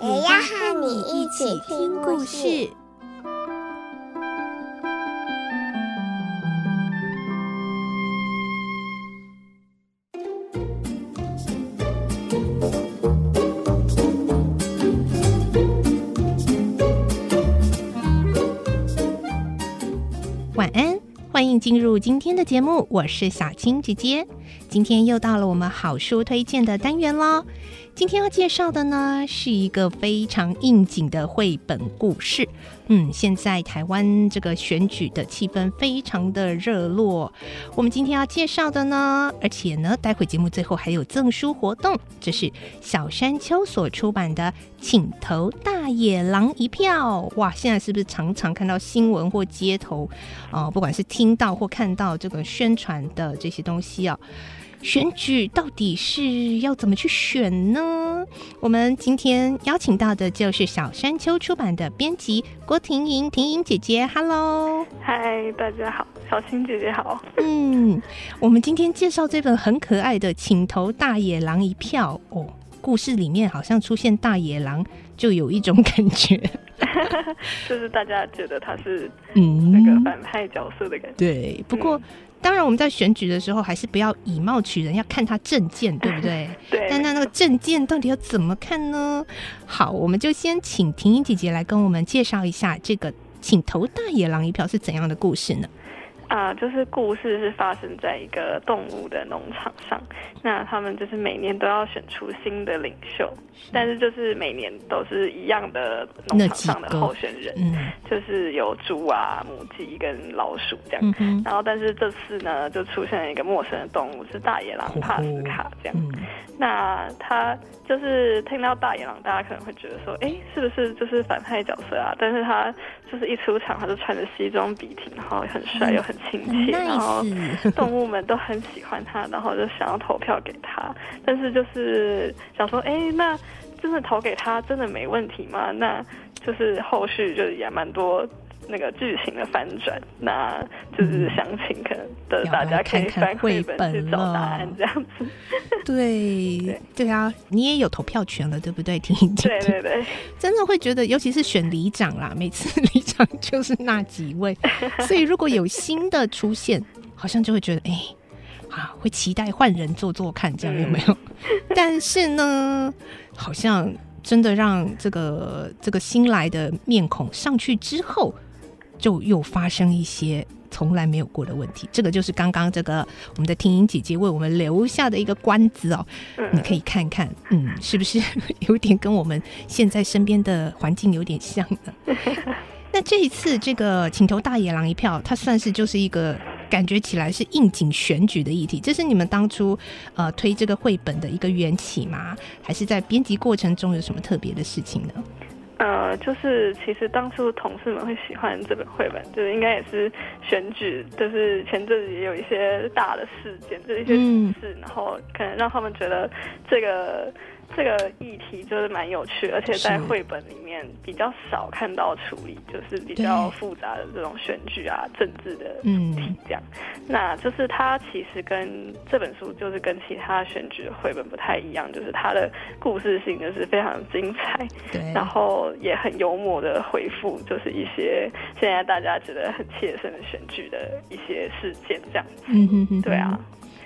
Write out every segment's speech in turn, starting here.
也要和你一起听故事。晚安，欢迎进入今天的节目，我是小青姐姐。今天又到了我们好书推荐的单元喽。今天要介绍的呢，是一个非常应景的绘本故事。嗯，现在台湾这个选举的气氛非常的热络。我们今天要介绍的呢，而且呢，待会节目最后还有赠书活动，这是小山丘所出版的《请投大野狼一票》。哇，现在是不是常常看到新闻或街头啊、不管是听到或看到这个宣传的这些东西啊？选举到底是要怎么去选呢？我们今天邀请到的就是小山丘出版的编辑郭婷莹，婷莹姐姐，Hello，嗨，大家好，小青姐姐好。嗯，我们今天介绍这本很可爱的《请投大野狼一票》哦，故事里面好像出现大野狼，就有一种感觉，就是大家觉得他是嗯那个反派角色的感觉。嗯、对，不过。嗯当然，我们在选举的时候还是不要以貌取人，要看他证件，对不 对？对。但那那个证件到底要怎么看呢？好，我们就先请婷婷姐姐来跟我们介绍一下这个“请投大野狼一票”是怎样的故事呢？啊，就是故事是发生在一个动物的农场上，那他们就是每年都要选出新的领袖，但是就是每年都是一样的农场上的候选人，嗯、就是有猪啊、母鸡跟老鼠这样，嗯、然后但是这次呢，就出现了一个陌生的动物，是大野狼帕斯卡这样，嗯、那他就是听到大野狼，大家可能会觉得说，哎，是不是就是反派角色啊？但是他就是一出场，他就穿着西装笔挺，然后很帅又很。亲切，然后 动物们都很喜欢他，然后就想要投票给他。但是就是想说，哎，那真的投给他真的没问题吗？那就是后续就是也蛮多那个剧情的反转，那就是详情可能的大家可以翻绘本去找答案这样子。对 对，对啊，你也有投票权了，对不对？婷莹对对对，真的会觉得，尤其是选里长啦，每次 里长就是那几位，所以如果有新的出现，好像就会觉得，哎，啊，会期待换人做做看，这样有没有？嗯、但是呢，好像真的让这个这个新来的面孔上去之后。就又发生一些从来没有过的问题，这个就是刚刚这个我们的婷莹姐姐为我们留下的一个关子哦，嗯、你可以看看，嗯，是不是有点跟我们现在身边的环境有点像呢？那这一次这个请投大野狼一票，它算是就是一个感觉起来是应景选举的议题，这是你们当初呃推这个绘本的一个缘起吗？还是在编辑过程中有什么特别的事情呢？呃，就是其实当初同事们会喜欢这本绘本，就是应该也是选举，就是前阵子也有一些大的事件，就是一些事，然后可能让他们觉得这个。这个议题就是蛮有趣，而且在绘本里面比较少看到处理，就是比较复杂的这种选举啊、政治的主题这样。嗯、那就是它其实跟这本书就是跟其他选举的绘本不太一样，就是它的故事性就是非常精彩，对，然后也很幽默的回复，就是一些现在大家觉得很切身的选举的一些事件这样子。嗯哼哼，对啊。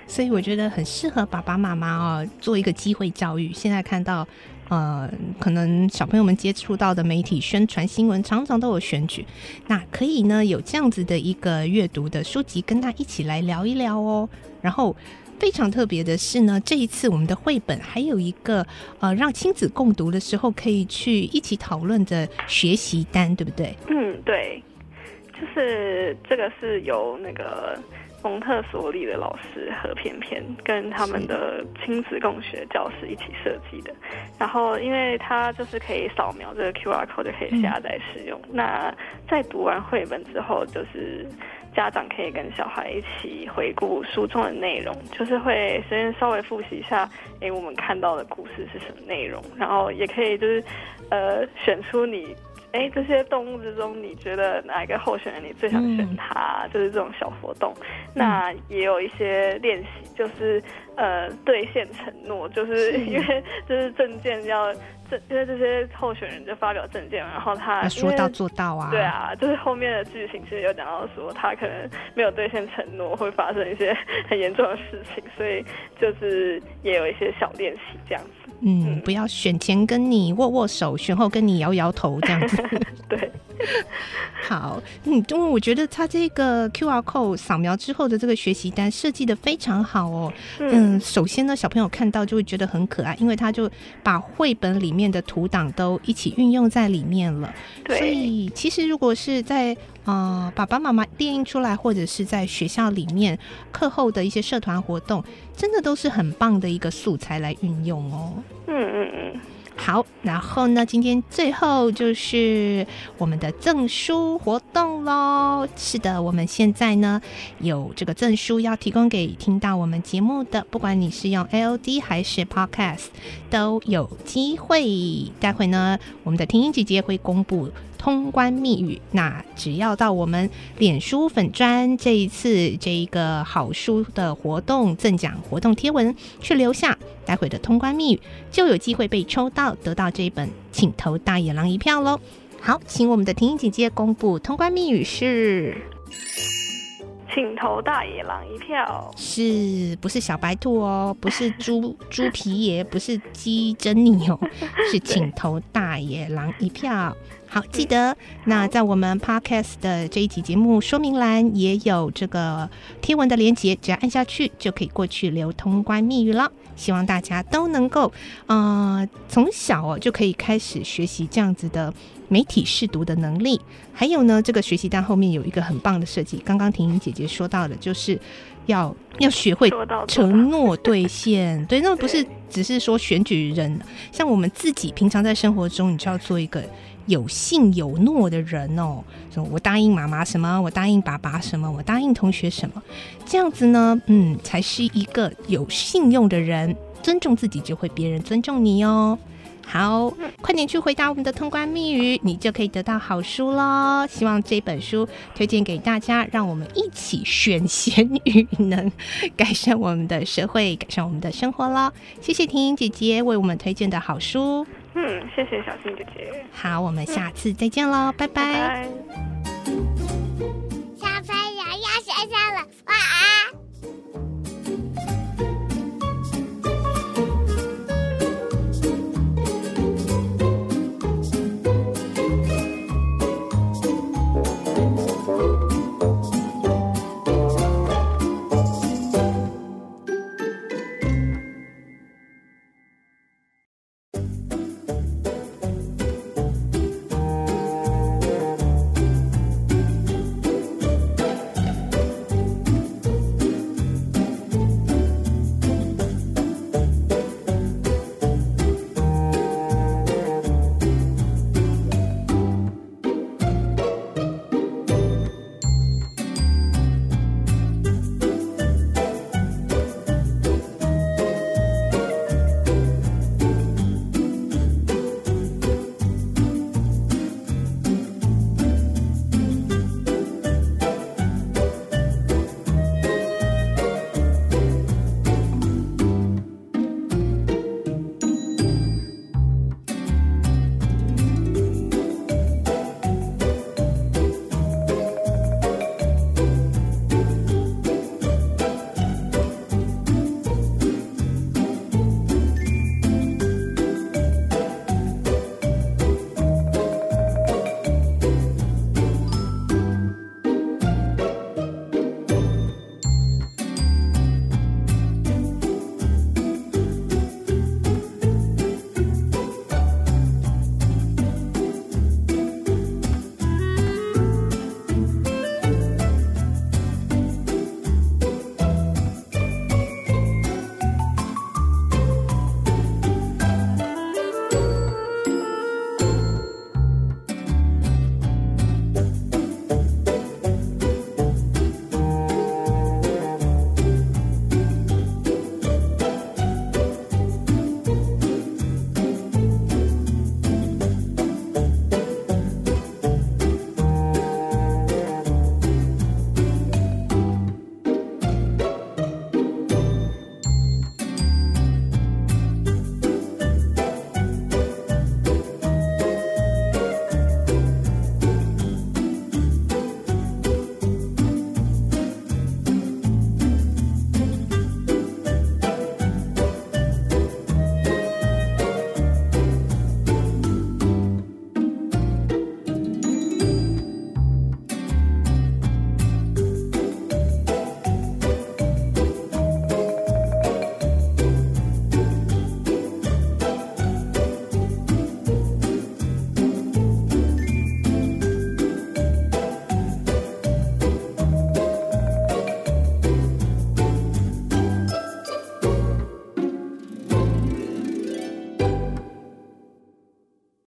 所以我觉得很适合爸爸妈妈哦，做一个机会教育。现在看到，呃，可能小朋友们接触到的媒体宣传新闻，常常都有选举，那可以呢有这样子的一个阅读的书籍，跟他一起来聊一聊哦。然后非常特别的是呢，这一次我们的绘本还有一个呃，让亲子共读的时候可以去一起讨论的学习单，对不对？嗯，对。就是这个是由那个蒙特梭利的老师何翩翩跟他们的亲子共学教室一起设计的。然后，因为它就是可以扫描这个 QR code 就可以下载使用。那在读完绘本之后，就是。家长可以跟小孩一起回顾书中的内容，就是会先稍微复习一下，哎，我们看到的故事是什么内容，然后也可以就是，呃，选出你，哎，这些动物之中，你觉得哪一个候选人你最想选他？嗯、就是这种小活动。那也有一些练习，就是呃，兑现承诺，就是因为就是证件要证。因为这些候选人就发表证件，然后他说到做到啊。对啊，就是后面的剧情其实有讲到说他可能没有兑现承诺，会发生一些 很严重的事情，所以就是也有一些小练习这样子。嗯，不要选前跟你握握手，选后跟你摇摇头这样子。对。好，嗯，因为我觉得他这个 QR code 扫描之后的这个学习单设计的非常好哦。嗯，首先呢，小朋友看到就会觉得很可爱，因为他就把绘本里面的图档都一起运用在里面了。对。所以其实如果是在啊、呃、爸爸妈妈列印出来，或者是在学校里面课后的一些社团活动，真的都是很棒的一个素材来运用哦。嗯嗯嗯。好，然后呢，今天最后就是我们的赠书活动喽。是的，我们现在呢有这个赠书要提供给听到我们节目的，不管你是用 L D 还是 Podcast，都有机会。待会呢，我们的婷婷姐姐会公布。通关密语，那只要到我们脸书粉砖这一次这一个好书的活动赠奖活动贴文去留下待会的通关密语，就有机会被抽到，得到这一本《请投大野狼一票》喽。好，请我们的婷婷姐姐公布通关密语是。请投大野狼一票，是不是小白兔哦？不是猪猪皮爷，不是鸡珍妮哦，是请投大野狼一票。好，记得那在我们 Podcast 的这一集节目说明栏也有这个贴文的连接，只要按下去就可以过去留通关密语了。希望大家都能够，呃，从小哦就可以开始学习这样子的媒体试读的能力。还有呢，这个学习单后面有一个很棒的设计，刚刚婷婷姐姐说到的，就是要要学会承诺兑现。对，那不是只是说选举人，像我们自己平常在生活中，你就要做一个。有信有诺的人哦，说我答应妈妈什么，我答应爸爸什么，我答应同学什么，这样子呢，嗯，才是一个有信用的人。尊重自己，就会别人尊重你哦。好，快点去回答我们的通关密语，你就可以得到好书喽。希望这本书推荐给大家，让我们一起选贤与能，改善我们的社会，改善我们的生活喽。谢谢婷婷姐姐为我们推荐的好书。嗯，谢谢小新姐姐。好，我们下次再见喽，嗯、拜拜。拜拜。